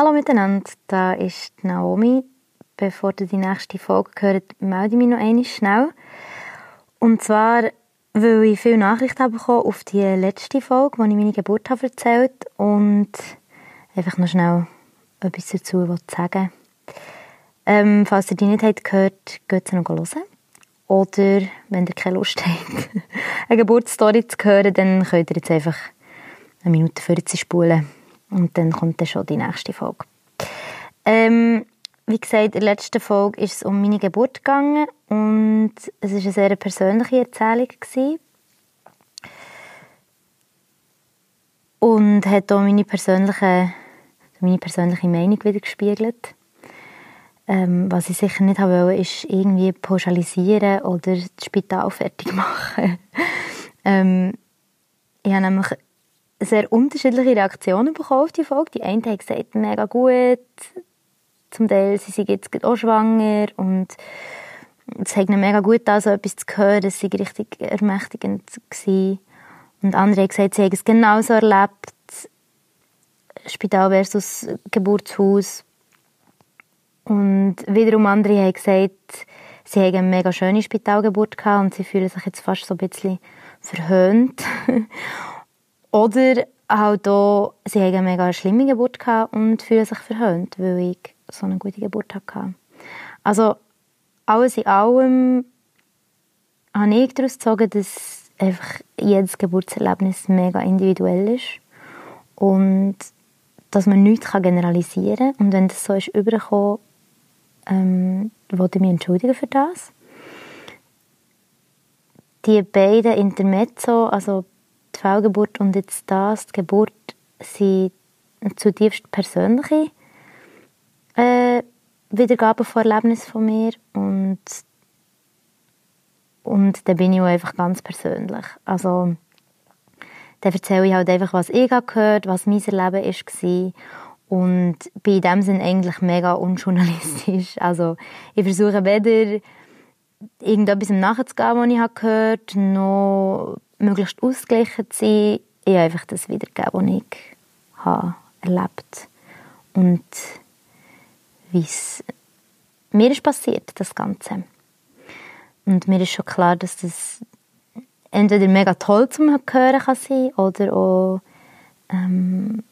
Hallo miteinander, da ist Naomi. Bevor du die nächste Folge hörst, melde ich mich noch einmal schnell. Und zwar, weil ich viele Nachrichten bekommen auf die letzte Folge, wo ich meine Geburt habe erzählt und einfach noch schnell etwas dazu sagen ähm, Falls ihr die nicht habt gehört, geht sie noch hören. Oder, wenn ihr keine Lust habt, eine Geburtsstory zu hören, dann könnt ihr jetzt einfach eine Minute vorher spulen und dann kommt dann schon die nächste Folge. Ähm, wie gesagt, in der letzten Folge ist es um meine Geburt gegangen und es war eine sehr persönliche Erzählung. Gewesen. Und hat auch meine persönliche, meine persönliche Meinung wieder gespiegelt. Ähm, was ich sicher nicht wollte, ist irgendwie pauschalisieren oder das Spital fertig machen. ähm, ich habe nämlich sehr unterschiedliche Reaktionen bekommen auf die Folge. Die einen haben gesagt, mega gut. Zum Teil, sie sind jetzt auch schwanger und es hat ihnen mega gut an, so etwas zu hören. Es war richtig ermächtigend. Gewesen. Und andere haben gesagt, sie haben es genauso erlebt. Spital versus Geburtshaus. Und wiederum andere haben gesagt, sie haben eine mega schöne Spitalgeburt gehabt und sie fühlen sich jetzt fast so ein bisschen verhöhnt. Oder halt auch, sie haben eine mega schlimme Geburt und fühlen sich verhöhnt, weil ich so eine gute Geburt hatte. Also, alles in allem habe ich daraus gezogen, dass einfach jedes Geburtserlebnis mega individuell ist und dass man nichts generalisieren kann. Und wenn das so ist übergekommen, ähm, wollte ich mich entschuldigen für das. Die beiden Intermezzo, also die Fehlgeburt und jetzt das, die Geburt, sind zutiefst persönliche äh, Wiedergaben von Erlebnissen von mir und und dann bin ich auch einfach ganz persönlich. Also dann erzähle ich halt einfach, was ich gehört was mein Erleben war und bin in dem Sinne eigentlich mega unjournalistisch. Also ich versuche weder irgendetwas nachzugehen, was ich gehört habe, noch möglichst ausgeglichen zu sein, ich einfach das wiedergeben, was ich habe erlebt und wie es mir ist passiert, das Ganze. Und mir ist schon klar, dass das entweder mega toll zum Hören kann sein oder auch ähm,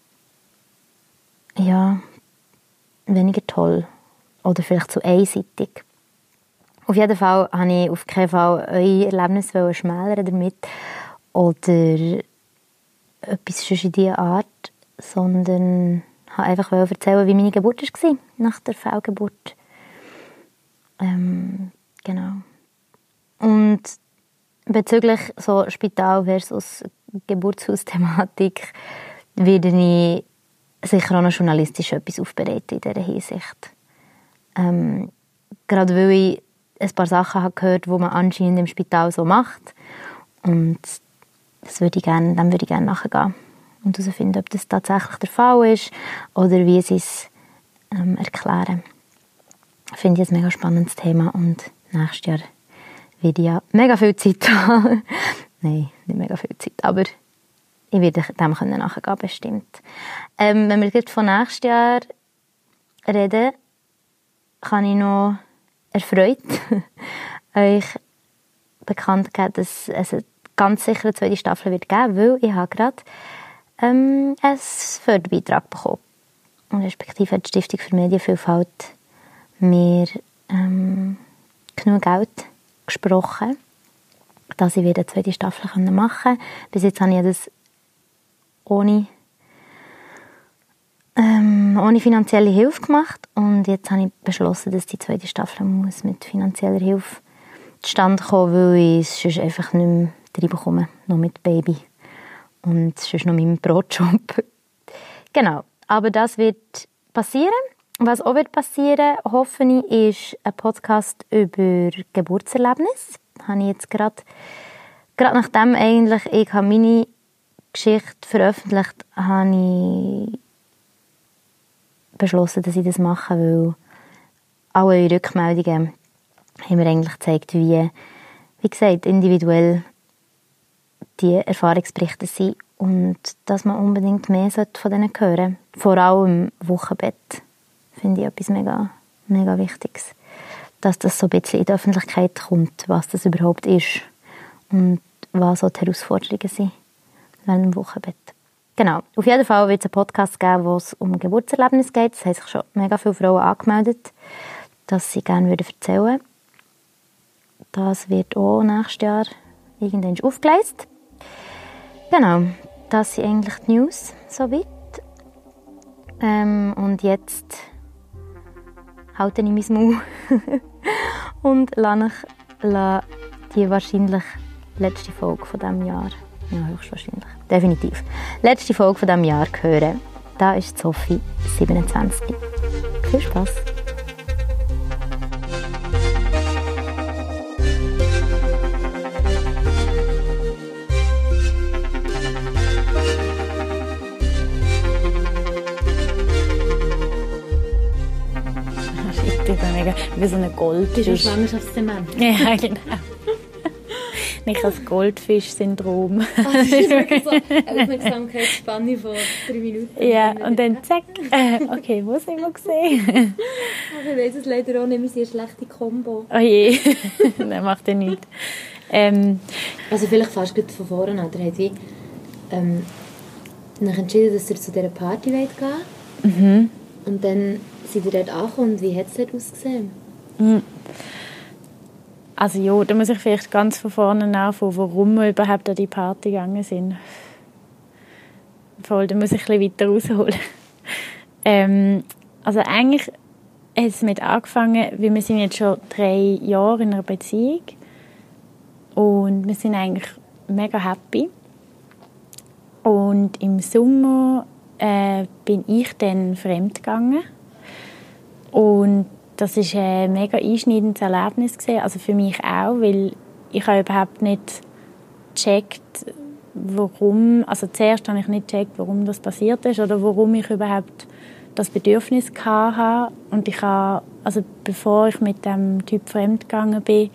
ja, weniger toll oder vielleicht zu einseitig. Auf jeden Fall habe ich auf keinen Fall eure Erlebnisse schmälern damit oder etwas in dieser Art, sondern habe einfach erzählen, wie meine Geburt war, nach der Fehlgeburt. Ähm, genau. Und bezüglich so Spital versus Geburtshaus-Thematik werde ich sicher auch noch journalistisch etwas aufbereiten in dieser Hinsicht. Ähm, gerade weil ich ein paar Sachen habe gehört, die man anscheinend im Spital so macht. Und das würde ich gerne, dem würde ich gerne nachgehen und herausfinden, ob das tatsächlich der Fall ist oder wie sie es ähm, erklären. Finde ich ein mega spannendes Thema und nächstes Jahr werde ich ja mega viel Zeit haben. Nein, nicht mega viel Zeit, aber ich werde dem nachgehen bestimmt. Ähm, wenn wir jetzt von nächstes Jahr reden, kann ich noch erfreut euch bekannt gegeben, dass es ganz sicher eine zweite Staffel wird geben, weil ich habe gerade ähm, einen Förderbeitrag bekommen. Und respektive hat die Stiftung für Medienvielfalt mir ähm, genug Geld gesprochen, dass ich wieder eine zweite Staffel machen kann. Bis jetzt habe ich das ohne ähm, ohne finanzielle Hilfe gemacht und jetzt habe ich beschlossen, dass die zweite Staffel muss mit finanzieller Hilfe zustande kommen, weil ich es einfach nicht mehr reinbekomme, noch mit Baby und sonst noch meinem Brotjob. genau, aber das wird passieren. Was auch wird passieren, hoffe ich, ist ein Podcast über Geburtserlebnis. Habe ich jetzt gerade, gerade nachdem eigentlich ich meine Geschichte veröffentlicht habe, ich beschlossen, dass ich das mache, weil alle Rückmeldungen haben mir eigentlich gezeigt, wie, wie gesagt, individuell die Erfahrungsberichte sind und dass man unbedingt mehr von denen hören vor allem Wochenbett finde ich etwas mega, mega Wichtiges. Dass das so ein bisschen in die Öffentlichkeit kommt, was das überhaupt ist und was so die Herausforderungen sind während dem Wochenbett. Genau. Auf jeden Fall wird es einen Podcast geben, wo es um Geburtserlebnis geht. Es haben sich schon mega viele Frauen angemeldet, dass sie gerne erzählen würden. Das wird auch nächstes Jahr irgendwann aufgeleistet. Genau, das sind eigentlich die News soweit. Ähm, und jetzt halte ich mein Maul und lasse ich die wahrscheinlich letzte Folge von diesem Jahr, ja, höchstwahrscheinlich, definitiv, letzte Folge von diesem Jahr hören. Da ist Sophie, 27. Viel Spaß! mega wie so ein Goldfisch. Du bist Schwangerschaftszement. Ja, genau. Nicht als Goldfisch-Syndrom. Ah, das ist wirklich so Aufmerksamkeitsspanne von drei Minuten. Ja, und dann zack. Äh, okay, wo sind wir gesehen? Ich weiß es leider auch nicht, wir sind eine schlechte Kombo. Oh je, das macht ja nichts. Ähm, also vielleicht fast gut von vorne an. Er hat wie ähm, entschieden, dass er zu dieser Party gehen will. Mhm. Und dann sind ihr dort angekommen? Wie hat es dort ausgesehen? Hm. Also ja, da muss ich vielleicht ganz von vorne anfangen, warum wir überhaupt an die Party gegangen sind. Voll, da muss ich ein bisschen weiter rausholen. ähm, also eigentlich hat es mit angefangen, weil wir sind jetzt schon drei Jahre in einer Beziehung und wir sind eigentlich mega happy. Und im Sommer äh, bin ich dann fremd gegangen und das ist ein mega einschneidendes Erlebnis gewesen. also für mich auch, weil ich habe überhaupt nicht gecheckt, warum, also zuerst habe ich nicht gecheckt, warum das passiert ist oder warum ich überhaupt das Bedürfnis hatte und ich habe, also bevor ich mit dem Typ fremdgegangen bin,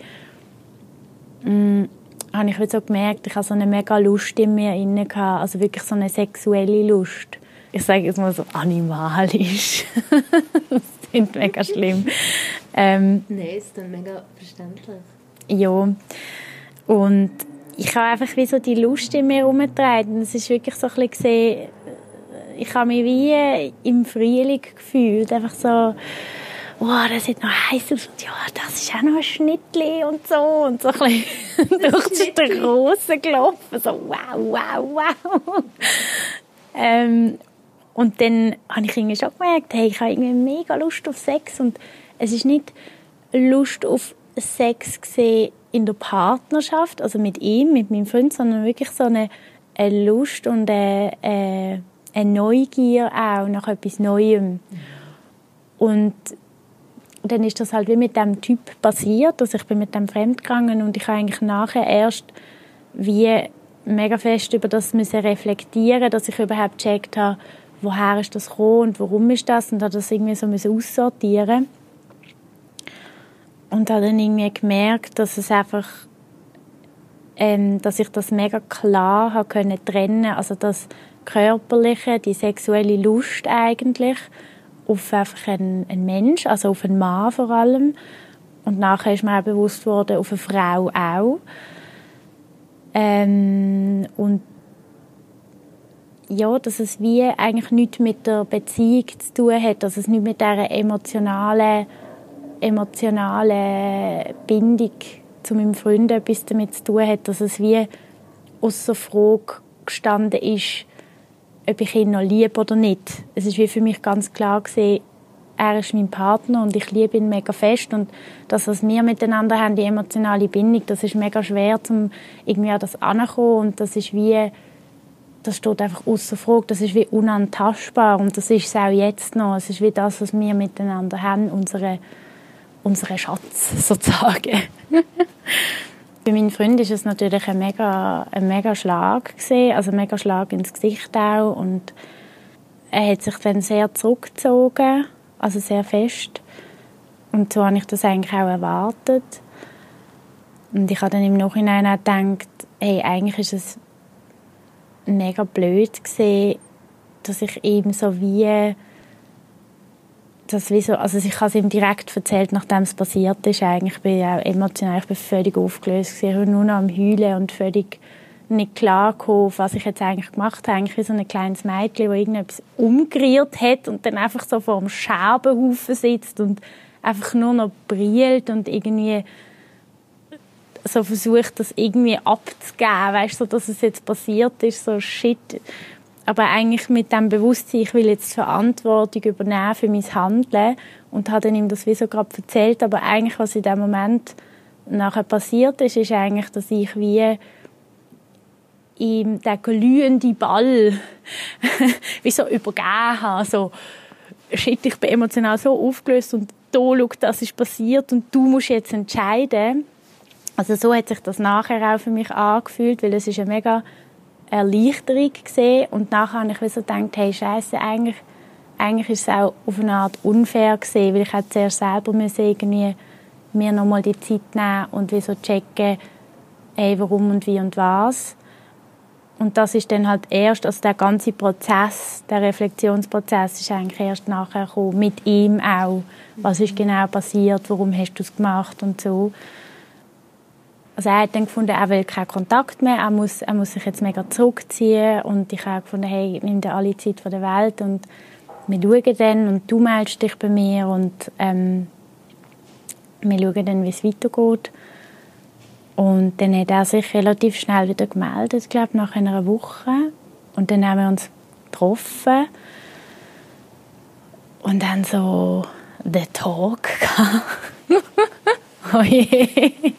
mm, habe ich so gemerkt, ich habe so eine mega Lust in mir inne also wirklich so eine sexuelle Lust. Ich sage jetzt mal so animalisch. finde mega schlimm. Ähm, Nein, ist dann mega verständlich. Ja. Und ich habe einfach wie so die Lust in mir herumgetragen. Es ist wirklich so ein bisschen gesehen, ich habe mich wie im Frühling gefühlt. Einfach so, wow, das sieht noch heiß aus und ja, das ist auch noch ein Schnittli und so. Und so ein bisschen durch die Straße gelaufen. So, wow, wow, wow. ähm, und dann habe ich irgendwie schon gemerkt, hey, ich habe irgendwie mega Lust auf Sex und es ist nicht Lust auf Sex in der Partnerschaft, also mit ihm, mit meinem Freund, sondern wirklich so eine, eine Lust und eine, eine, eine Neugier auch nach etwas Neuem. Und dann ist das halt wie mit dem Typ passiert, dass ich bin mit dem fremdgegangen und ich habe eigentlich nachher erst wie mega fest über das müssen reflektieren, dass ich überhaupt gecheckt habe, woher ist das gekommen und warum ist das? Und habe das irgendwie so aussortieren. Und habe dann irgendwie gemerkt, dass es einfach ähm, dass ich das mega klar habe können trennen also das körperliche die sexuelle Lust eigentlich auf einfach einen, einen Mensch also auf einen Mann vor allem. Und nachher ist mir auch bewusst worden auf eine Frau auch. Ähm, und ja, dass es wie eigentlich nichts mit der Beziehung zu tun hat, dass es nicht mit dieser emotionalen, emotionalen Bindung zu meinem Freund etwas damit zu tun hat, dass es wie außer Frage gestanden ist, ob ich ihn noch liebe oder nicht. Es ist wie für mich ganz klar gesehen, er ist mein Partner und ich liebe ihn mega fest und das, was wir miteinander haben, die emotionale Bindung, das ist mega schwer, um irgendwie an das anzukommen und das ist wie das steht einfach außer Frage. Das ist wie unantastbar und das ist es auch jetzt noch. Es ist wie das, was wir miteinander haben, unsere, unsere Schatz sozusagen. Bei meinem Freund ist es natürlich ein mega, ein mega Schlag gewesen, also ein mega Schlag ins Gesicht auch und er hat sich dann sehr zurückgezogen, also sehr fest und so habe ich das eigentlich auch erwartet und ich habe dann im Nachhinein auch gedacht, hey, eigentlich ist es mega blöd gesehen, dass ich ihm so wie das wie so, also ich habe es ihm direkt erzählt, nachdem es passiert ist. Eigentlich bin ich auch emotional, ich bin völlig aufgelöst. Ich war nur noch am heulen und völlig nicht klar gekommen, was ich jetzt eigentlich gemacht habe. Eigentlich wie so ein kleines Mädchen, das irgendetwas umgerührt hat und dann einfach so vor dem Scherbenhaufen sitzt und einfach nur noch brillt und irgendwie so versucht, das irgendwie abzugeben, weißt so, dass es jetzt passiert ist, so shit. Aber eigentlich mit dem Bewusstsein, ich will jetzt Verantwortung übernehmen für mein Handeln und habe dann ihm das wie so gerade erzählt, aber eigentlich, was in dem Moment nachher passiert ist, ist eigentlich, dass ich wie ihm den glühenden Ball wie so übergeben habe, so shit, ich bin emotional so aufgelöst und da, schau, das ist passiert und du musst jetzt entscheiden. Also so hat sich das nachher auch für mich angefühlt, weil es ist eine mega Erleichterung gesehen und nachher habe ich so gedacht, hey Scheiße, eigentlich, eigentlich ist es auch auf eine Art unfair gesehen, weil ich hätte zuerst selber müssen irgendwie mir nochmal die Zeit nehmen und wie so checken, hey, warum und wie und was. Und das ist dann halt erst, also der ganze Prozess, der Reflexionsprozess ist eigentlich erst nachher gekommen, mit ihm auch. Was ist genau passiert, warum hast du es gemacht und so. Also er hat dann gefunden, er will keinen Kontakt mehr, er muss, er muss sich jetzt mega zurückziehen und ich habe gefunden, hey, nimm dir alle Zeit der Welt und wir schauen dann und du meldest dich bei mir und ähm, wir schauen dann, wie es weitergeht. Und dann hat er sich relativ schnell wieder gemeldet, glaube nach einer Woche. Und dann haben wir uns getroffen und dann so den Talk oh je.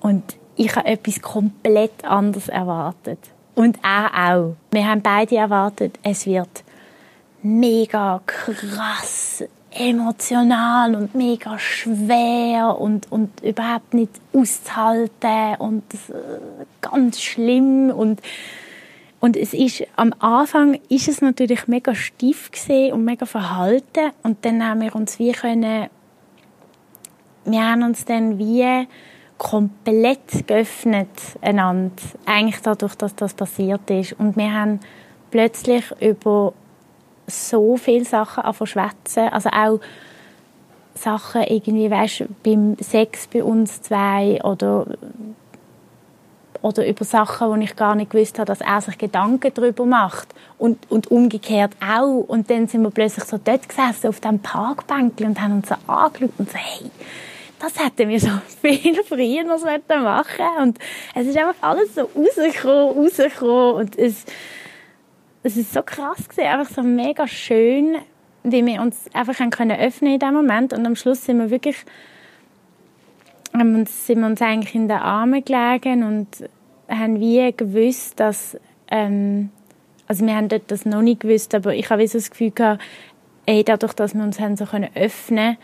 Und ich habe etwas komplett anderes erwartet. Und er auch. Wir haben beide erwartet, es wird mega krass emotional und mega schwer und, und überhaupt nicht auszuhalten und äh, ganz schlimm und und es ist, am Anfang ist es natürlich mega stief und mega verhalten und dann haben wir uns wie können, wir haben uns dann wie komplett geöffnet einander, eigentlich dadurch, dass das passiert ist. Und wir haben plötzlich über so viele Sachen an schwätzen, also auch Sachen irgendwie, weißt, beim Sex bei uns zwei oder oder über Sachen, wo ich gar nicht gewusst habe, dass er sich Gedanken darüber macht. Und, und umgekehrt auch. Und dann sind wir plötzlich so dort gesessen auf dem Parkbänkchen und haben uns so angeschaut und so, hey, das hätten wir so viel früher noch machen. Und es ist einfach alles so rausgekommen, rausgekommen. Und es, es ist so krass gewesen, einfach so mega schön, wie wir uns einfach können öffnen in dem Moment. Und am Schluss sind wir wirklich sind wir uns eigentlich in den Armen gelegen und haben wie gewusst, dass ähm, also wir haben dort das noch nicht gewusst, aber ich habe so das Gefühl gehabt, ey, dadurch, dass wir uns haben so können öffnen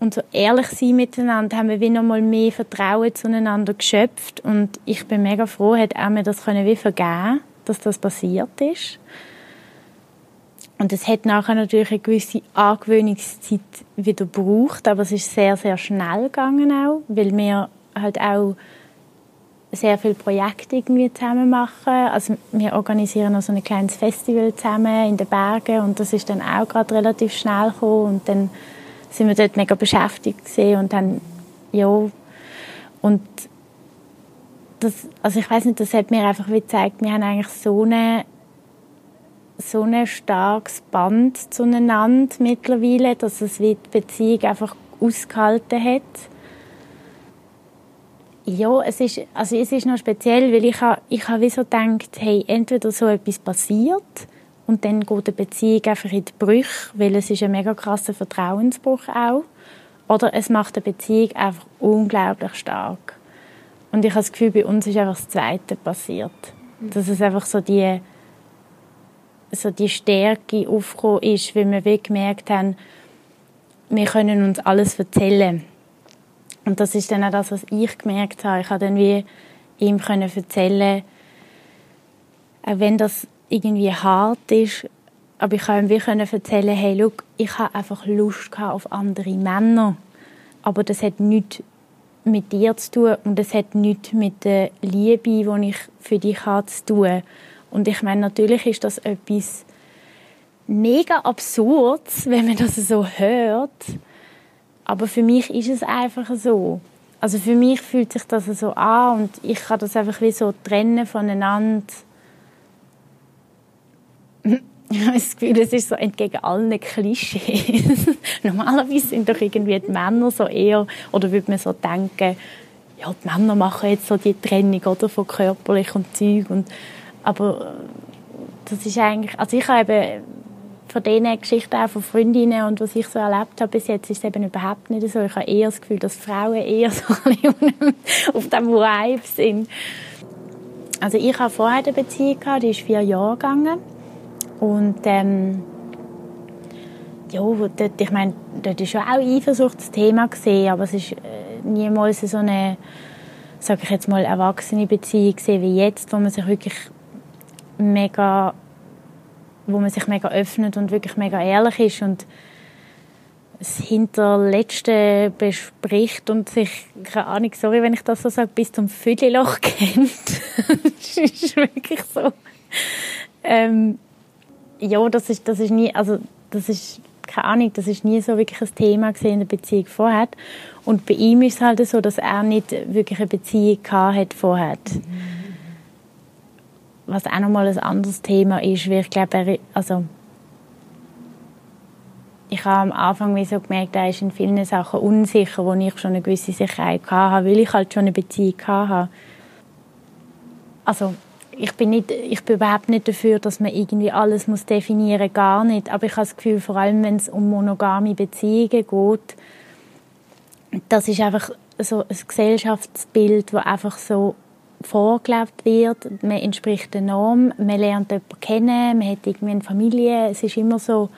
und so ehrlich sein miteinander, haben wir wie noch mal mehr Vertrauen zueinander geschöpft und ich bin mega froh, hat er mir das können wie vergeben dass das passiert ist. Und es hat nachher natürlich eine gewisse Angewöhnungszeit wieder gebraucht, aber es ist sehr, sehr schnell gegangen auch, weil wir halt auch sehr viele Projekte irgendwie zusammen machen. Also wir organisieren noch so ein kleines Festival zusammen in den Bergen und das ist dann auch gerade relativ schnell gekommen und dann sind wir dort mega beschäftigt gesehen und dann ja und das, also ich weiß nicht, das hat mir einfach wie gezeigt, wir haben eigentlich so eine so ein starkes Band zueinander mittlerweile, dass es wie die Beziehung einfach ausgehalten hat. Ja, es ist, also es ist noch speziell, weil ich habe ich habe wie so gedacht, hey, entweder so etwas passiert und dann geht die Beziehung einfach in die Brüche, weil es ist ein mega krasser Vertrauensbruch auch, oder es macht die Beziehung einfach unglaublich stark. Und ich habe das Gefühl, bei uns ist einfach das Zweite passiert. Mhm. Dass es einfach so die, so die Stärke aufgekommen ist, weil wir wirklich gemerkt haben, wir können uns alles erzählen. Und das ist dann auch das, was ich gemerkt habe. Ich habe dann wie ihm können erzählen, auch wenn das irgendwie hart ist, aber ich habe ihm erzählen, hey, look, ich habe einfach Lust auf andere Männer. Aber das hat nichts mit dir zu tun und es hat nichts mit der Liebe, die ich für dich habe, zu tun. Und ich meine, natürlich ist das etwas mega absurd, wenn man das so hört. Aber für mich ist es einfach so. Also für mich fühlt sich das so an und ich kann das einfach wie so trennen voneinander. Ich habe das Gefühl, es ist so entgegen allen Klischees. Normalerweise sind doch irgendwie die Männer so eher, oder würde man so denken, ja, die Männer machen jetzt so die Trennung oder, von körperlich und Zeug. Und, aber das ist eigentlich, also ich habe eben von diesen Geschichten auch von Freundinnen und was ich so erlebt habe bis jetzt, ist es eben überhaupt nicht so. Ich habe eher das Gefühl, dass Frauen eher so auf dem Vibe sind. Also ich habe vorher eine Beziehung gehabt, die ist vier Jahre gegangen und ähm, ja, dort, ich meine, dort ist schon auch Eifersucht das Thema aber es ist äh, niemals so eine, sage ich jetzt mal, erwachsene Beziehung wie jetzt, wo man sich wirklich mega wo man sich mega öffnet und wirklich mega ehrlich ist und das Hinterletzte bespricht und sich, keine Ahnung, sorry, wenn ich das so sage, bis zum Vödelloch kennt. das ist wirklich so. Ähm, ja, das ist, das ist nie, also, das ist, keine Ahnung, das ist nie so wirklich ein Thema in der Beziehung vorher. Und bei ihm ist es halt so, dass er nicht wirklich eine Beziehung hat vorher. Mhm was auch nochmal ein anderes Thema ist, weil ich glaube, also ich habe am Anfang wie so gemerkt, er ist in vielen Sachen unsicher, wo ich schon eine gewisse Sicherheit hatte, weil ich halt schon eine Beziehung hatte. Also ich bin, nicht, ich bin überhaupt nicht dafür, dass man irgendwie alles muss definieren gar nicht. Aber ich habe das Gefühl, vor allem wenn es um monogame Beziehungen geht, das ist einfach so ein Gesellschaftsbild, das einfach so vorgelebt wird. Man entspricht der Norm, man lernt jemanden kennen, man hat irgendwie eine Familie. Es ist immer so,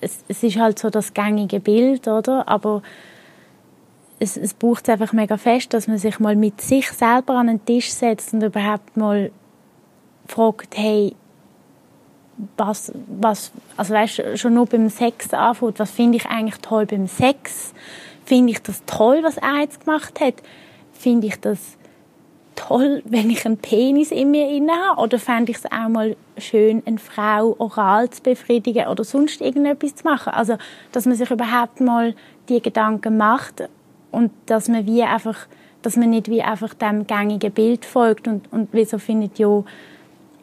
es, es ist halt so das gängige Bild, oder? Aber es, es braucht einfach mega fest, dass man sich mal mit sich selber an den Tisch setzt und überhaupt mal fragt, hey, was, was, also weißt, schon nur beim Sex anfängt, was finde ich eigentlich toll beim Sex? Finde ich das toll, was er jetzt gemacht hat? Finde ich das toll, wenn ich einen Penis in mir inne habe? Oder fände ich es auch mal schön, eine Frau oral zu befriedigen oder sonst irgendetwas zu machen? Also, dass man sich überhaupt mal die Gedanken macht und dass man wie einfach, dass man nicht wie einfach dem gängigen Bild folgt und, und wie so findet, ja,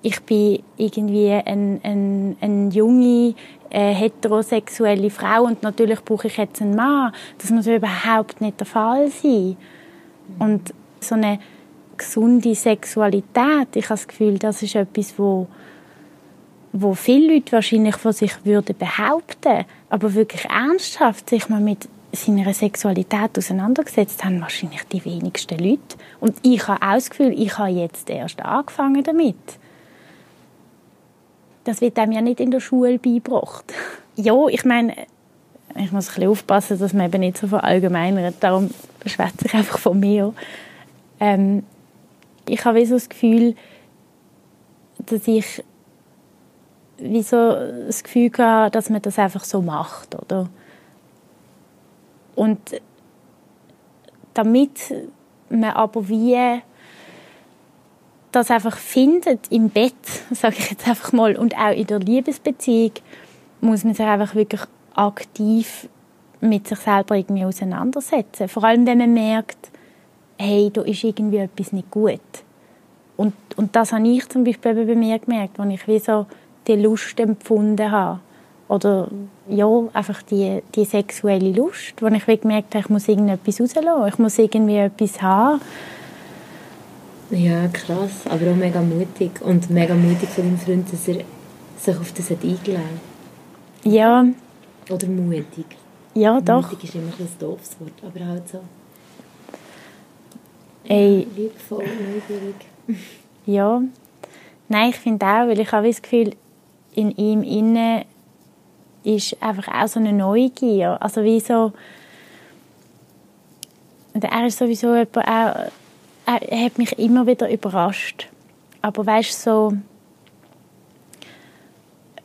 ich bin irgendwie eine ein, ein junge, äh, heterosexuelle Frau und natürlich brauche ich jetzt einen Mann. Das muss überhaupt nicht der Fall sein. Und so eine gesunde Sexualität, ich habe das Gefühl, das ist etwas, wo, wo viele Leute wahrscheinlich von sich würden behaupten, aber wirklich ernsthaft sich mal mit seiner Sexualität auseinandergesetzt haben, wahrscheinlich die wenigsten Leute. Und ich habe auch das Gefühl, ich habe jetzt erst angefangen damit. Das wird einem ja nicht in der Schule beigebracht. ja, ich meine, ich muss ein bisschen aufpassen, dass man eben nicht so verallgemeinert. Darum schwätze ich einfach von mir. Ähm, ich habe so das Gefühl, dass ich wie so das Gefühl hatte, dass man das einfach so macht, oder? Und damit man aber wie das einfach findet im Bett, sage ich jetzt einfach mal, und auch in der Liebesbeziehung, muss man sich einfach wirklich aktiv mit sich selber irgendwie auseinandersetzen. Vor allem, wenn man merkt, hey, da ist irgendwie etwas nicht gut. Und, und das habe ich zum Beispiel bei mir gemerkt, als ich wie so die Lust empfunden habe. Oder ja, einfach die, die sexuelle Lust, wo ich wie gemerkt habe, ich muss irgendetwas rauslassen, ich muss irgendwie etwas haben. Ja, krass, aber auch mega mutig. Und mega mutig von deinem Freund, dass er sich auf das hat eingeladen Ja. Oder mutig. Ja, doch. Mutig ist immer ein doofes Wort, aber halt so. Ey. Liebvoll, neugierig. Ja. Nein, ich finde auch, weil ich habe das Gefühl, in ihm inne ist einfach auch so eine Neugier. Also wie so... Und er ist sowieso jemand, auch, er hat mich immer wieder überrascht. Aber weißt so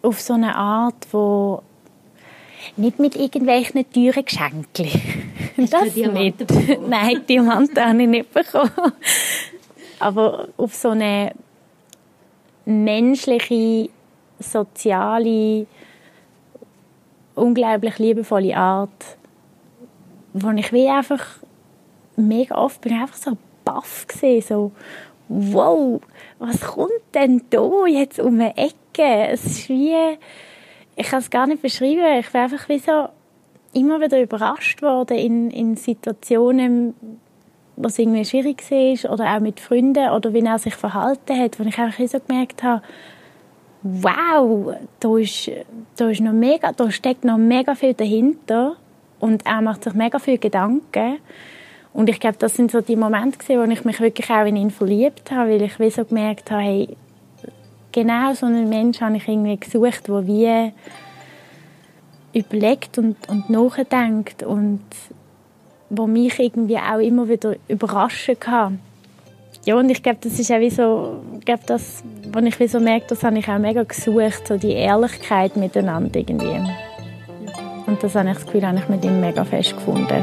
auf so eine Art, wo nicht mit irgendwelchen teuren Geschenken. Hast das nicht. Bekommen? Nein, Diamanten habe ich nicht bekommen. Aber auf so eine menschliche, soziale, unglaublich liebevolle Art, wo ich wie einfach mega oft bin einfach so baff gesehen, so wow, was kommt denn da jetzt um eine Ecke? Es ist wie, ich kann es gar nicht beschreiben, ich bin einfach wie so immer wieder überrascht worden in, in Situationen, was irgendwie schwierig war oder auch mit Freunden oder wie er sich verhalten hat, wo ich einfach so gemerkt habe, wow, da ist, da ist noch mega, da steckt noch mega viel dahinter und er macht sich mega viel Gedanken und ich glaube, das sind so die Momente gewesen, wo ich mich wirklich auch in ihn verliebt habe, weil ich wie so gemerkt habe, hey, genau so einen Mensch habe ich irgendwie gesucht, der wie überlegt und, und nachdenkt und wo mich irgendwie auch immer wieder überraschen kann. Ja, und ich glaube, das ist auch wie so, ich das, was ich wie so merke, das habe ich auch mega gesucht, so die Ehrlichkeit miteinander irgendwie. Und das habe ich das Gefühl, habe ich mit ihm mega fest gefunden.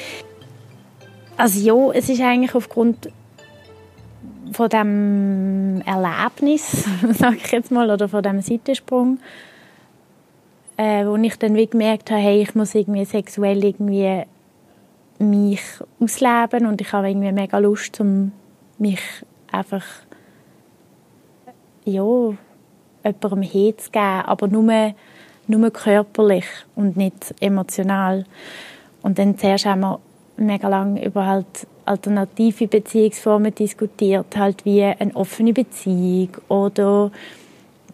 Also ja, es ist eigentlich aufgrund von dem Erlebnis, sage ich jetzt mal, oder von dem Seitensprung, äh, wo ich dann wie gemerkt habe, hey, ich muss irgendwie sexuell irgendwie mich ausleben und ich habe irgendwie mega Lust, um mich einfach ja, jemandem herzugeben, aber nur, nur körperlich und nicht emotional. Und dann zuerst haben wir mega lange über halt alternative Beziehungsformen diskutiert, halt wie eine offene Beziehung oder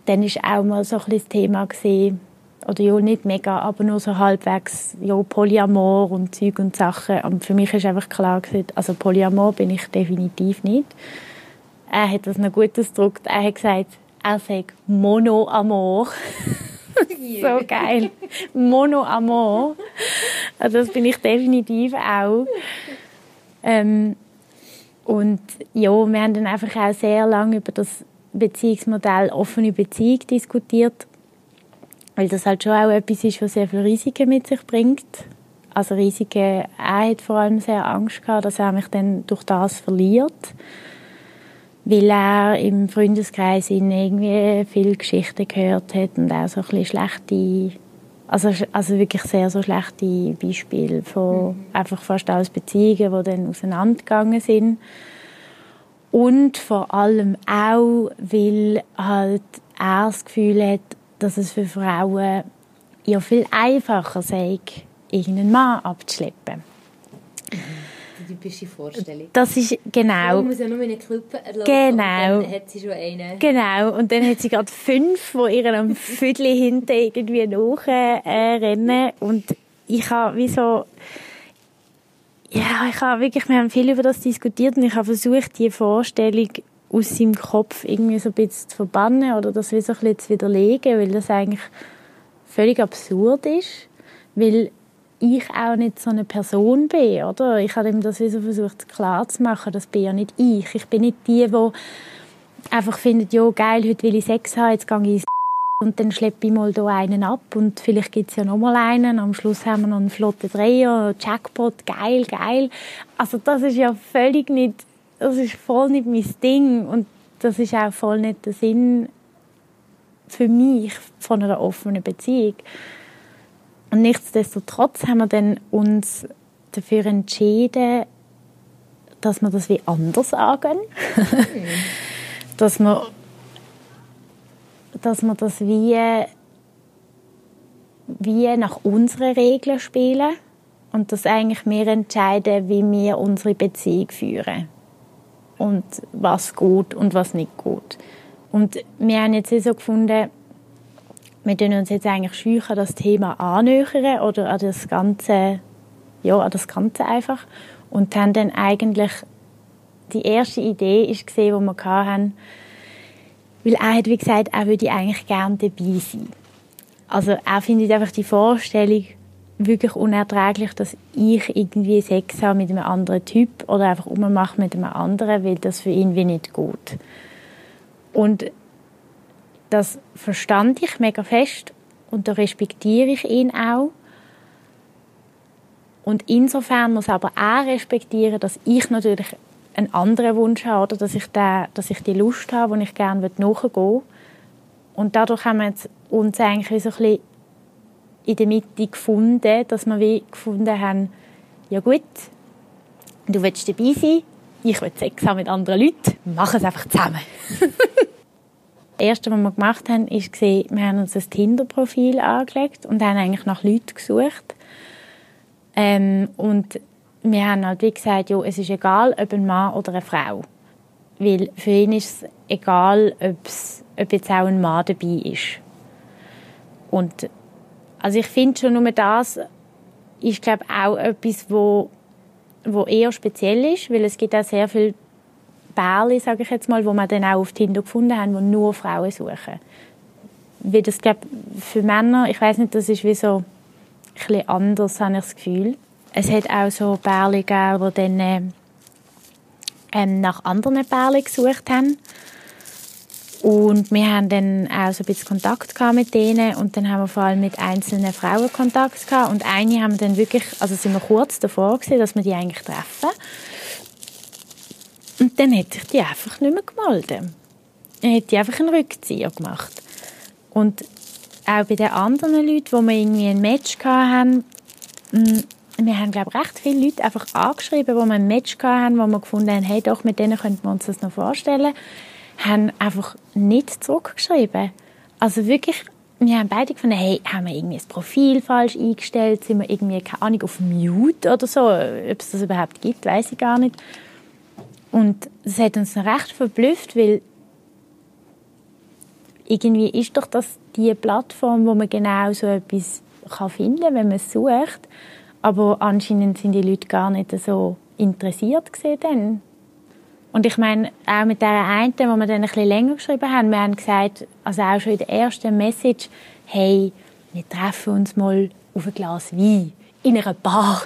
dann ist auch mal so ein das Thema gesehen oder ja nicht mega, aber nur so halbwegs ja Polyamor und Zeug und Sachen. Und für mich ist einfach klar gewesen, also Polyamor bin ich definitiv nicht. Er hat das noch gut ausgedrückt. Er hat gesagt, er sagt Monoamor. so geil. Monoamor. Also das bin ich definitiv auch. Ähm, und ja, wir haben dann einfach auch sehr lange über das Beziehungsmodell offene Beziehung diskutiert, weil das halt schon auch etwas ist, was sehr viele Risiken mit sich bringt. Also Risiken, er hat vor allem sehr Angst gehabt, dass er mich dann durch das verliert weil er im Freundeskreis irgendwie viele Geschichten gehört hat und auch so ein bisschen schlechte, also, also wirklich sehr so schlechte Beispiele von mhm. einfach fast aus Beziehungen, die dann auseinandergegangen sind. Und vor allem auch, weil halt er das Gefühl hat, dass es für Frauen ja viel einfacher sei, irgendeinen Mann abzuschleppen. Mhm typische Vorstellung. Das ist, genau. Man muss ja nur in einen Club erlauben genau. und dann hat sie schon einen. Genau, und dann hat sie gerade fünf, die ihr am Viertel hinten irgendwie nachrennen. Äh, und ich habe wie so, ja, ich habe wirklich, wir haben viel über das diskutiert und ich habe versucht, die Vorstellung aus seinem Kopf irgendwie so ein bisschen zu verbannen oder das wie so ein bisschen zu widerlegen, weil das eigentlich völlig absurd ist. Weil ich auch nicht so eine Person bin, oder? Ich habe ihm das wie so versucht klar zu machen, das bin ja nicht ich. Ich bin nicht die, die einfach findet, ja geil, heute will ich Sex haben, jetzt gehe ich und dann schleppe ich mal hier einen ab und vielleicht gibt es ja noch mal einen. Am Schluss haben wir noch einen flotten Dreier, Jackpot, geil, geil. Also das ist ja völlig nicht, das ist voll nicht mein Ding und das ist auch voll nicht der Sinn für mich von einer offenen Beziehung. Und nichtsdestotrotz haben wir dann uns dafür entschieden, dass wir das wie anders sagen. Mhm. dass wir dass wir das wie, wie nach unseren Regeln spielen und dass eigentlich wir entscheiden, wie wir unsere Beziehung führen und was gut und was nicht gut. Und wir haben jetzt so gefunden, wir tun uns jetzt eigentlich schwierig das Thema annähern oder an das Ganze, ja, an das Ganze einfach. Und haben dann eigentlich, die erste Idee ist gesehen, die wir hatten, Weil er hat, wie gesagt, er würde eigentlich gerne dabei sein. Also er findet einfach die Vorstellung wirklich unerträglich, dass ich irgendwie Sex habe mit einem anderen Typ oder einfach ummache mit einem anderen, weil das für ihn wie nicht geht. Und das verstand ich mega fest und da respektiere ich ihn auch. Und insofern muss aber auch respektieren, dass ich natürlich einen anderen Wunsch habe oder dass ich, den, dass ich die Lust habe, die ich gerne nachgehen will. Und dadurch haben wir uns eigentlich so ein bisschen in der Mitte gefunden, dass wir wie gefunden haben, ja gut, du willst dabei sein, ich will Sex haben mit anderen Leuten, mach es einfach zusammen. das Erste, was wir gemacht haben, ist, wir haben uns ein Tinder-Profil angelegt und haben eigentlich nach Leuten gesucht. Ähm, und wir haben halt wie gesagt, ja, es ist egal, ob ein Mann oder eine Frau. Weil für ihn ist es egal, ob jetzt auch ein Mann dabei ist. Und also ich finde schon nur das ist glaube auch etwas, wo, wo eher speziell ist, weil es gibt auch sehr viele Bärli, sage ich jetzt mal, wo man dann auch auf Tinder gefunden haben, wo nur Frauen suchen. Weil das glaube für Männer, ich weiß nicht, das ist wie so ein anders, habe ich das Gefühl. Es hat auch so Bärli gegeben, die dann ähm, nach anderen Bärli gesucht haben. Und wir haben dann auch so ein bisschen Kontakt mit denen und dann haben wir vor allem mit einzelnen Frauen Kontakt gehabt und eine haben wir dann wirklich, also sind wir kurz davor gewesen, dass wir die eigentlich treffen. Und dann hätte ich die einfach nicht mehr gemeldet. Dann hätte ich einfach einen Rückzieher gemacht. Und auch bei den anderen Leuten, wo wir irgendwie ein Match hatten, mm, wir haben, glaube ich, recht viele Leute einfach angeschrieben, wo wir ein Match hatten, wo wir gefunden haben, hey, doch, mit denen könnten wir uns das noch vorstellen haben einfach nicht zurückgeschrieben. Also wirklich, wir haben beide gefunden, hey, haben wir irgendwie das Profil falsch eingestellt? Sind wir irgendwie, keine Ahnung, auf Mute oder so? Ob es das überhaupt gibt, weiß ich gar nicht. Und das hat uns recht verblüfft, weil irgendwie ist doch das die Plattform, wo man genau so etwas kann finden kann, wenn man es sucht. Aber anscheinend sind die Leute gar nicht so interessiert gesehen und ich meine, auch mit der einen, wo wir dann ein bisschen länger geschrieben haben, wir haben gesagt, also auch schon in der ersten Message, hey, wir treffen uns mal auf ein Glas Wein in einer Bar.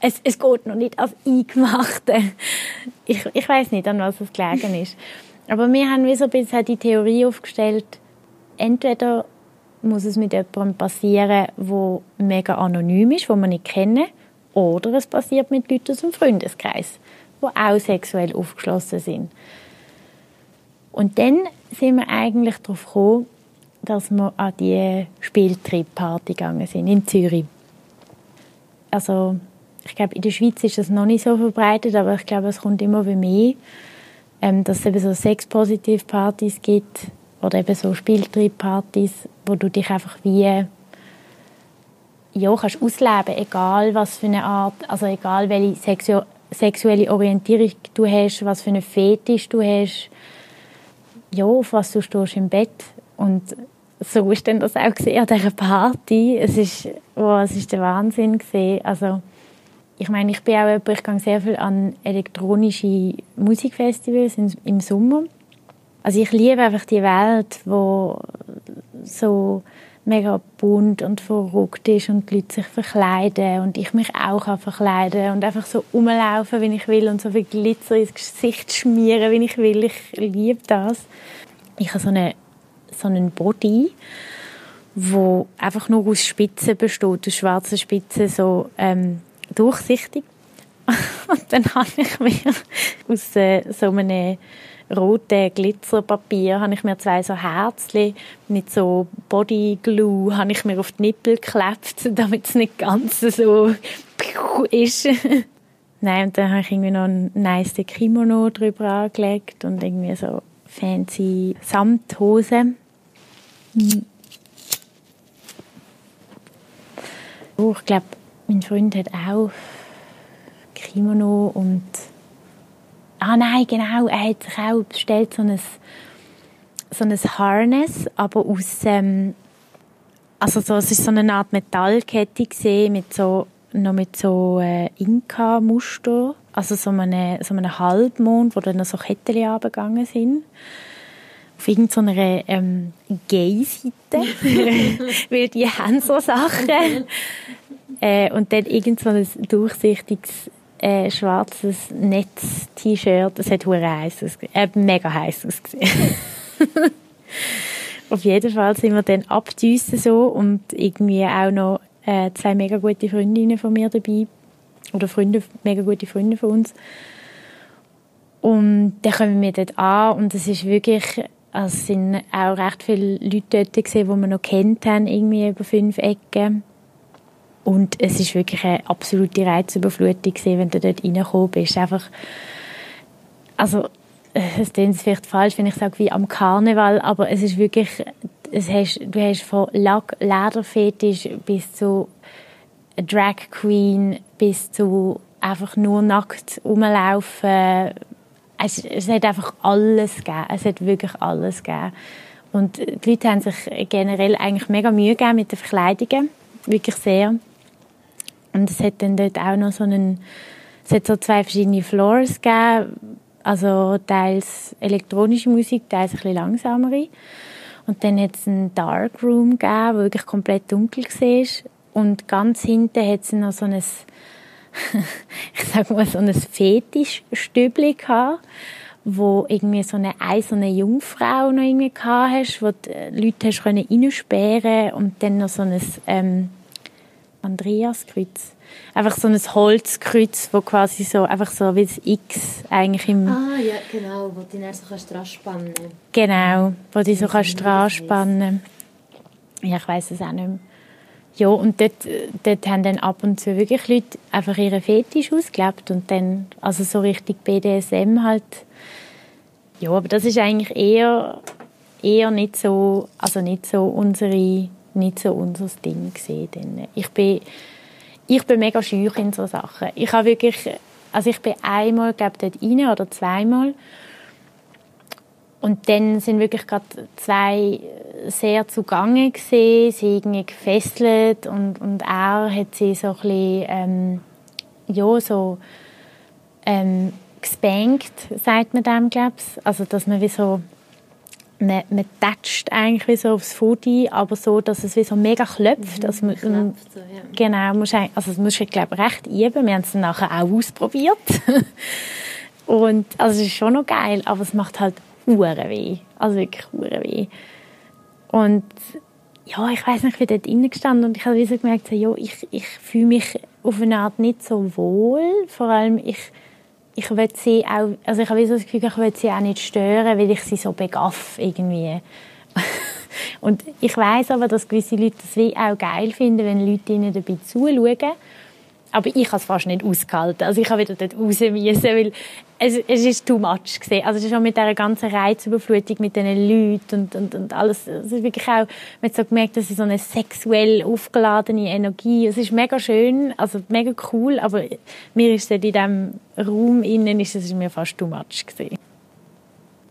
Es, es geht noch nicht auf Eingemachte. Ich, ich weiß nicht, an was es gelegen ist. Aber wir haben wie so ein bisschen die Theorie aufgestellt, entweder muss es mit jemandem passieren, der mega anonym ist, den wir nicht kennen, oder es passiert mit Leuten aus dem Freundeskreis die auch sexuell aufgeschlossen sind. Und dann sind wir eigentlich darauf gekommen, dass wir an die Spieltrip-Party gegangen sind in Zürich. Also ich glaube, in der Schweiz ist das noch nicht so verbreitet, aber ich glaube, es kommt immer mehr, ähm, dass es eben so Sex-Positiv-Partys gibt oder eben so Spieltrip-Partys, wo du dich einfach wie ja, kannst ausleben, egal was für eine Art, also egal welche Sexu sexuelle Orientierung du hast, was für einen Fetisch du hast, ja, auf was du stehst im Bett. Und so ist dann das auch gesehen an dieser Party. Es ist, oh, es ist der Wahnsinn gesehen. Also, ich meine, ich bin auch jemand, ich gehe sehr viel an elektronische Musikfestivals im Sommer. Also ich liebe einfach die Welt, wo so mega bunt und verrückt ist und die Leute sich verkleiden und ich mich auch kann verkleiden und einfach so rumlaufen, wie ich will und so viel Glitzer ins Gesicht schmieren, wie ich will. Ich liebe das. Ich habe so, eine, so einen Body, wo einfach nur aus Spitzen besteht, aus schwarzen Spitzen, so ähm, durchsichtig. und dann habe ich mir aus äh, so einem roten Glitzerpapier habe ich mir zwei so Herzchen mit so Bodyglue habe ich mir auf die Nippel geklebt, damit es nicht ganz so ist. Nein, und dann habe ich irgendwie noch ein nice Kimono drüber angelegt und irgendwie so fancy Samthose. Mhm. Oh, ich glaube, mein Freund hat auch Kimono und Ah nein, genau, er hat sich auch bestellt so ein, so ein Harness, aber aus, ähm, also so, es ist so eine Art Metallkette gesehen mit so, noch mit so äh, Inka-Muster, also so einem, so einem Halbmond, wo dann noch so Kettchen abgegangen sind. Auf irgendeiner ähm, Gay-Seite, weil die haben so Sachen. Äh, und dann irgend so ein durchsichtiges äh, schwarzes Netz-T-Shirt. Es hat heiß. Äh, mega heiß ausgesehen. Auf jeden Fall sind wir dann abdüsen so und irgendwie auch noch äh, zwei mega gute Freundinnen von mir dabei. Oder Freunde, mega gute Freunde von uns. Und dann kommen wir dort an und es ist wirklich, also es sind auch recht viele Leute dort gesehen, die wir noch kennt haben, irgendwie über fünf Ecken. Und es ist wirklich eine absolute Reizüberflutung gewesen, wenn du dort reingekommen bist. Einfach, also, es klingt vielleicht falsch, wenn ich sage, wie am Karneval, aber es ist wirklich, es hast, du hast von Lack, Lederfetisch bis zu Drag Queen, bis zu einfach nur nackt rumlaufen. Es, es hat einfach alles gegeben. Es hat wirklich alles gegeben. Und die Leute haben sich generell eigentlich mega Mühe gegeben mit den Verkleidungen. Wirklich sehr. Und es hat dann dort auch noch so einen, es hat so zwei verschiedene Floors gegeben, also teils elektronische Musik, teils ein bisschen langsamere. Und dann hat es einen Dark Room gegeben, wo wirklich komplett dunkel war. Und ganz hinten hat es noch so ein, ich sag mal, so ein Fetischstübli gehabt, wo irgendwie so eine eiserne Jungfrau noch irgendwie gehabt hast, wo die Leute hast reinsperren und dann noch so ein, ähm, Andreaskreuz. Einfach so ein Holzkreuz, wo quasi so, einfach so wie das X eigentlich im... Ah, ja, genau, wo du dann so kannst spannen Genau, wo du so kannst spannen Ja, ich weiß es auch nicht mehr. Ja, und dort, dort haben dann ab und zu wirklich Leute einfach ihre Fetisch ausgelebt und dann, also so richtig BDSM halt. Ja, aber das ist eigentlich eher, eher nicht so, also nicht so unsere nicht so unser Ding gesehen. Ich bin, ich bin mega schüch in so Sachen. Ich habe wirklich, also ich bin einmal, glaube dort rein oder zweimal und dann sind wirklich gerade zwei sehr zugange gesehen, sie irgendwie gefesselt und, und er hat sie so ein bisschen, ähm, ja, so ähm, gespankt, sagt man dem, glaube ich. Also, dass man wie so man, man tätscht eigentlich wie so aufs Foto, aber so, dass es wie so mega klopft. Mhm, also man, klopft so, ja. Genau, musst, also das musst du, glaube recht üben. Wir haben es dann nachher auch ausprobiert. Und, also es ist schon noch geil, aber es macht halt hure weh. Also wirklich hure weh. Und ja, ich weiß nicht, ich bin dort reingestanden und ich habe so gemerkt, so, ja, ich, ich fühle mich auf eine Art nicht so wohl. Vor allem, ich ich will sie auch, also ich habe so das Gefühl, ich will sie auch nicht stören, weil ich sie so begaff irgendwie. und ich weiß aber, dass gewisse Leute das wie auch geil finden, wenn Leute ihnen dabei zuschauen. Aber ich habe es fast nicht ausgehalten. Also ich habe wieder dort raus müssen, weil es, es ist too much gesehen. Also schon mit dieser ganzen Reizüberflutung mit diesen Leuten und, und, und alles. Es ist wirklich auch, man hat so gemerkt, dass es so eine sexuell aufgeladene Energie. Es ist mega schön, also mega cool, aber mir ist es in diesem Raum innen ist es mir fast too much gesehen.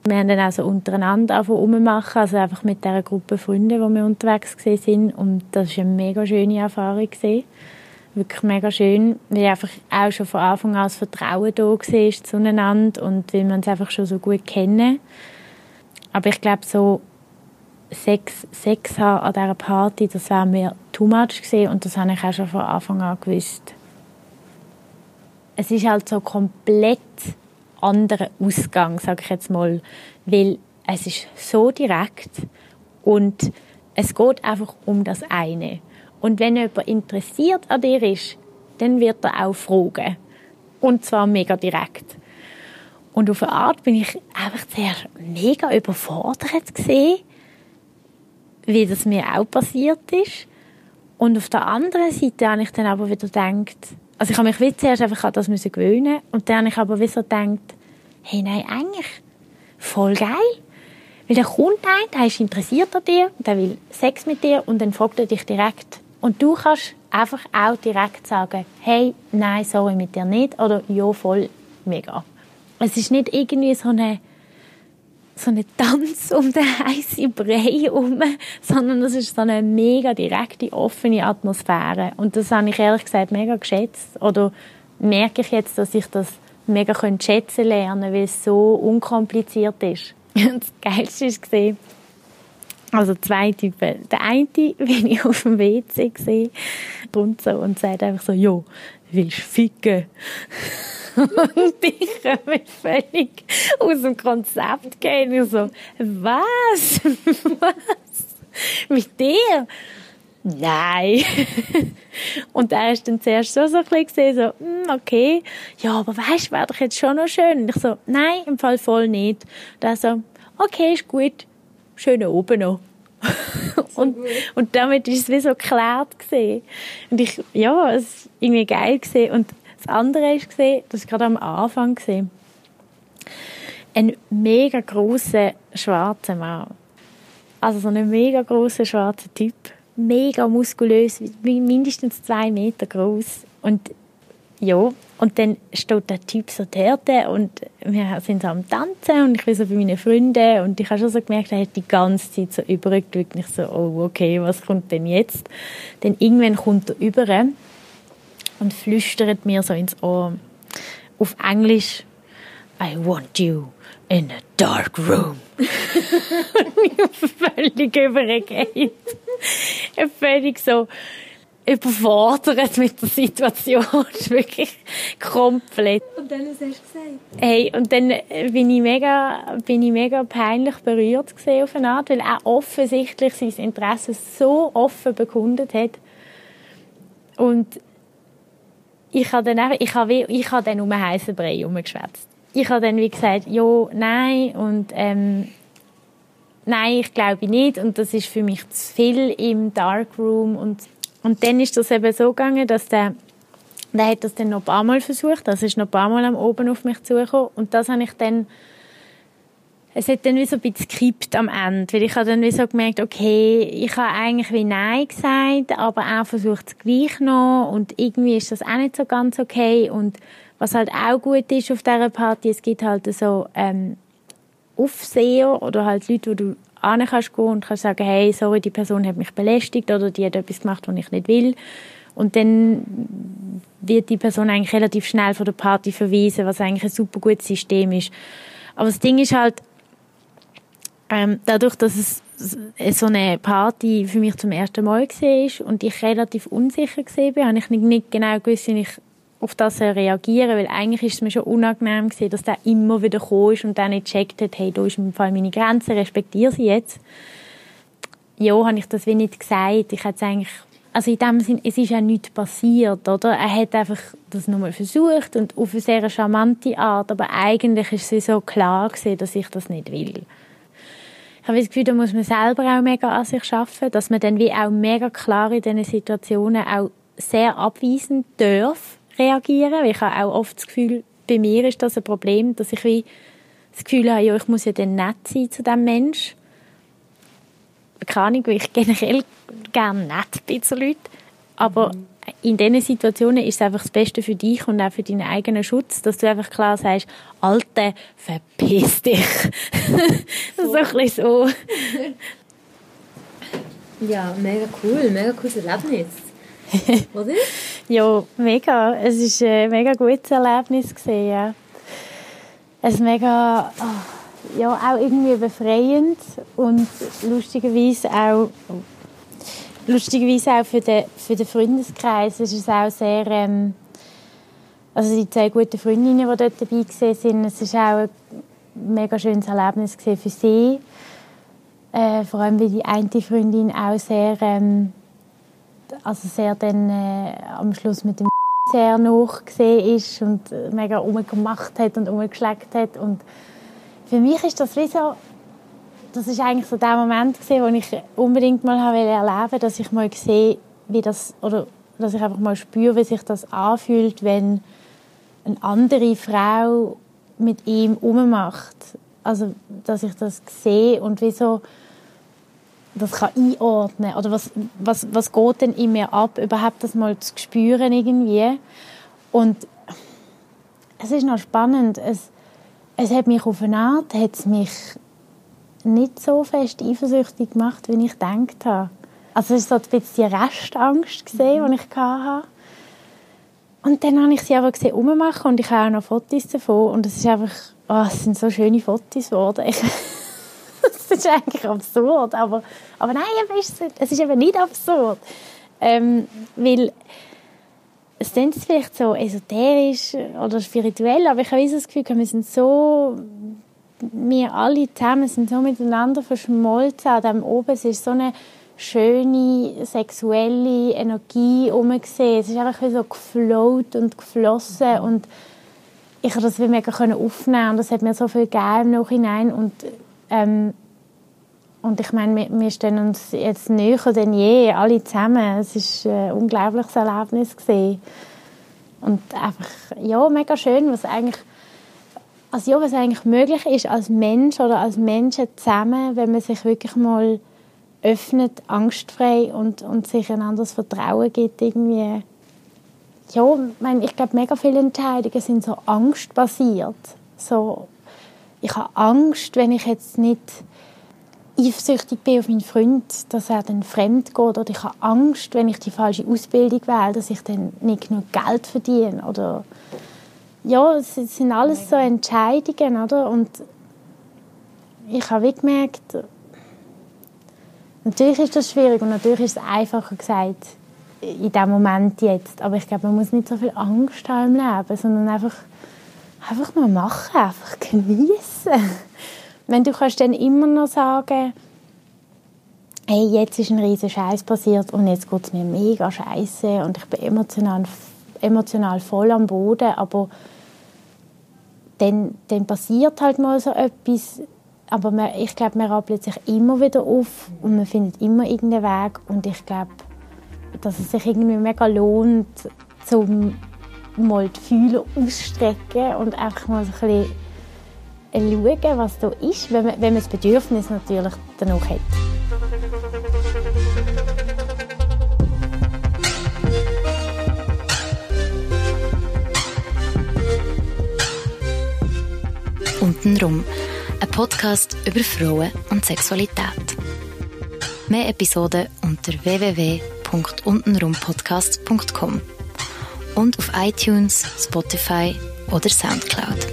Wir haben dann auch so untereinander rummachen, also einfach mit dieser Gruppe Freunde, die wir unterwegs sind und das war eine mega schöne Erfahrung gewesen wirklich mega schön, weil einfach auch schon von Anfang an das Vertrauen da war zueinander und weil man es einfach schon so gut kennen. Aber ich glaube, so Sex, Sex haben an dieser Party, das wäre mir too much gewesen und das habe ich auch schon von Anfang an gewusst. Es ist halt so komplett anderer Ausgang, sage ich jetzt mal, weil es ist so direkt und es geht einfach um das eine. Und wenn jemand interessiert an dir ist, dann wird er auch fragen. Und zwar mega direkt. Und auf eine Art bin ich einfach sehr mega überfordert gesehen, wie das mir auch passiert ist. Und auf der anderen Seite habe ich dann aber wieder gedacht, also ich habe mich wie zuerst einfach an das müssen gewöhnen und dann habe ich aber wieder gedacht, hey, nein, eigentlich voll geil. Weil der kommt ein, der ist interessiert an dir, der will Sex mit dir und dann fragt er dich direkt, und du kannst einfach auch direkt sagen, hey, nein, sorry, mit dir nicht oder ja, voll, mega. Es ist nicht irgendwie so eine so eine Tanz um den heißen Brei herum, sondern es ist so eine mega direkte, offene Atmosphäre. Und das habe ich ehrlich gesagt mega geschätzt. Oder merke ich jetzt, dass ich das mega schätzen lernen weil es so unkompliziert ist. Und das Geilste war, also zwei Typen. Der eine bin ich auf dem WC gesehen und so und sagt einfach so, jo, willst du ficken? und ich mich völlig aus dem Konzept gehen. Ich so, was? was? Mit dir? Nein. und er ist dann zuerst so, so ein bisschen gesehen, so, hm, okay, ja, aber weißt du, wäre doch jetzt schon noch schön. Und ich so, nein, im Fall voll nicht. Und er so, okay, ist gut, schön oben noch. und, und damit ist es wie so geklärt gesehen. Und ich, ja, es ist irgendwie geil gesehen. Und das andere ist gesehen, das ist gerade am Anfang gesehen. Ein mega großer schwarzer Mann. Also so ein mega großer schwarzer Typ. Mega muskulös, mindestens zwei Meter groß. Und ja, und dann steht der Typ so dort und wir sind so am Tanzen und ich bin so bei meinen Freunden und ich habe schon so gemerkt, er hat die ganze Zeit so übergeschaut und ich so, oh okay, was kommt denn jetzt? Dann irgendwann kommt er über und flüstert mir so ins Ohr auf Englisch, I want you in a dark room. völlig übergeht. völlig so, überfordert mit der Situation. Wirklich komplett. Und dann, was hast du gesagt? Hey, und dann bin ich mega, bin ich mega peinlich berührt gesehen auf eine Art, weil er offensichtlich sein Interesse so offen bekundet hat. Und ich habe dann einfach, ich habe, ich habe dann um einen heißen Brei herumgeschwätzt. Ich habe dann wie gesagt, ja, nein, und, ähm, nein, ich glaube nicht, und das ist für mich zu viel im Darkroom und und dann ist das eben so gegangen, dass der, der hat das dann noch ein paar Mal versucht, also ist noch ein paar Mal am Oben auf mich zugekommen. Und das habe ich dann es hat dann wie so ein bisschen gekippt am Ende, weil ich habe dann wie so gemerkt, okay, ich habe eigentlich wie Nein gesagt, aber er versucht es gleich noch. Und irgendwie ist das auch nicht so ganz okay. Und was halt auch gut ist auf dieser Party, es gibt halt so ähm, Aufseher oder halt Leute, wo du an kannst gehen und kannst sagen, hey, sorry, die Person hat mich belästigt oder die hat etwas gemacht, was ich nicht will. Und dann wird die Person eigentlich relativ schnell von der Party verwiesen, was eigentlich ein super gutes System ist. Aber das Ding ist halt, ähm, dadurch, dass es so eine Party für mich zum ersten Mal war und ich relativ unsicher war, habe ich nicht genau gewusst, wie ich auf das reagieren weil eigentlich ist es mir schon unangenehm gewesen, dass der immer wieder gekommen ist und dann nicht gecheckt hat, hey, da ist im Fall meine Grenze, respektiere sie jetzt. Ja, habe ich das wie nicht gesagt. Ich hätte eigentlich, also in dem Sinn, es ist ja nichts passiert, oder? Er hat einfach das nochmal versucht und auf eine sehr charmante Art, aber eigentlich ist es so klar gewesen, dass ich das nicht will. Ich habe das Gefühl, da muss man selber auch mega an sich arbeiten, dass man dann wie auch mega klar in diesen Situationen auch sehr abweisend darf reagieren, weil ich habe auch oft das Gefühl, bei mir ist das ein Problem, dass ich wie das Gefühl habe, ja, ich muss ja dann nett sein zu diesem Mensch. Keine Ahnung, weil ich generell gerne nett bin zu Leuten. Aber mhm. in diesen Situationen ist es einfach das Beste für dich und auch für deinen eigenen Schutz, dass du einfach klar sagst, Alte, verpiss dich. so ein bisschen so. Ja, mega cool, mega cooles Erlebnis. Oder? ja, mega. Es war ein mega gutes Erlebnis. Gewesen, ja. Es mega, oh, ja, auch irgendwie befreiend und lustigerweise auch, lustigerweise auch für den, für den Freundeskreis ist es auch sehr, ähm, also die zwei guten Freundinnen, die dort dabei waren, es war auch ein mega schönes Erlebnis für sie. Äh, vor allem, weil die eine Freundin auch sehr ähm, also sehr dann äh, am Schluss mit dem sehr nachgesehen ist und äh, mega umgemacht hat und umgeschlägt hat. Und für mich ist das wie so das ist eigentlich so der Moment gewesen, wo ich unbedingt mal habe erleben dass ich mal sehe wie das oder dass ich einfach mal spüre wie sich das anfühlt wenn eine andere Frau mit ihm ummacht also dass ich das sehe und wie so das kann einordnen oder was, was, was geht denn in mir ab, überhaupt das mal zu spüren irgendwie. Und es ist noch spannend, es, es hat mich auf eine Art, hat es mich nicht so fest eifersüchtig gemacht, wie ich gedacht habe. Also es war so ein bisschen die Restangst, gesehen, mhm. die ich hatte. Und dann habe ich sie aber gesehen ummachen und ich habe auch noch Fotos davon und es ist einfach, oh, es sind so schöne Fotos geworden. Ich das ist eigentlich absurd, aber, aber nein, es ist eben nicht absurd. Ähm, weil es klingt vielleicht so esoterisch oder spirituell, aber ich habe das Gefühl, wir sind so, wir alle zusammen sind so miteinander verschmolzen an dem oben. Es ist so eine schöne sexuelle Energie umgesehen. Es ist einfach so gefloat und geflossen und ich habe das wie mega aufnehmen und das hat mir so viel gegeben im Nachhinein und ähm, und ich meine, wir, wir stehen uns jetzt näher denn je, alle zusammen. Es war ein unglaubliches Erlebnis. Gewesen. Und einfach, ja, mega schön, was eigentlich, also ja, was eigentlich möglich ist als Mensch oder als Menschen zusammen, wenn man sich wirklich mal öffnet, angstfrei und, und sich ein anderes Vertrauen gibt, irgendwie. Ja, ich, meine, ich glaube, mega viele Entscheidungen sind so angstbasiert. So, ich habe Angst, wenn ich jetzt nicht eifersüchtig bin auf meinen Freund, dass er dann fremd geht. Oder ich habe Angst, wenn ich die falsche Ausbildung wähle, dass ich dann nicht genug Geld verdiene. Oder ja, es sind alles so Entscheidungen, oder? Und ich habe gemerkt, natürlich ist das schwierig und natürlich ist es einfacher gesagt in dem Moment jetzt, aber ich glaube, man muss nicht so viel Angst haben im Leben, sondern einfach einfach mal machen, einfach genießen wenn du kannst dann immer noch sagen, hey, jetzt ist ein riesen Scheiß passiert und jetzt geht es mir mega scheiße und ich bin emotional, emotional voll am Boden, aber dann, dann passiert halt mal so etwas, aber man, ich glaube, man rappelt sich immer wieder auf und man findet immer irgendeinen Weg und ich glaube, dass es sich irgendwie mega lohnt, zum mal die Fühler ausstrecken und einfach mal so ein bisschen schauen, was da ist, wenn man, wenn man das Bedürfnis natürlich danach hat. Untenrum, ein Podcast über Frauen und Sexualität. Mehr Episoden unter www.untenrumpodcast.com und auf iTunes, Spotify oder Soundcloud.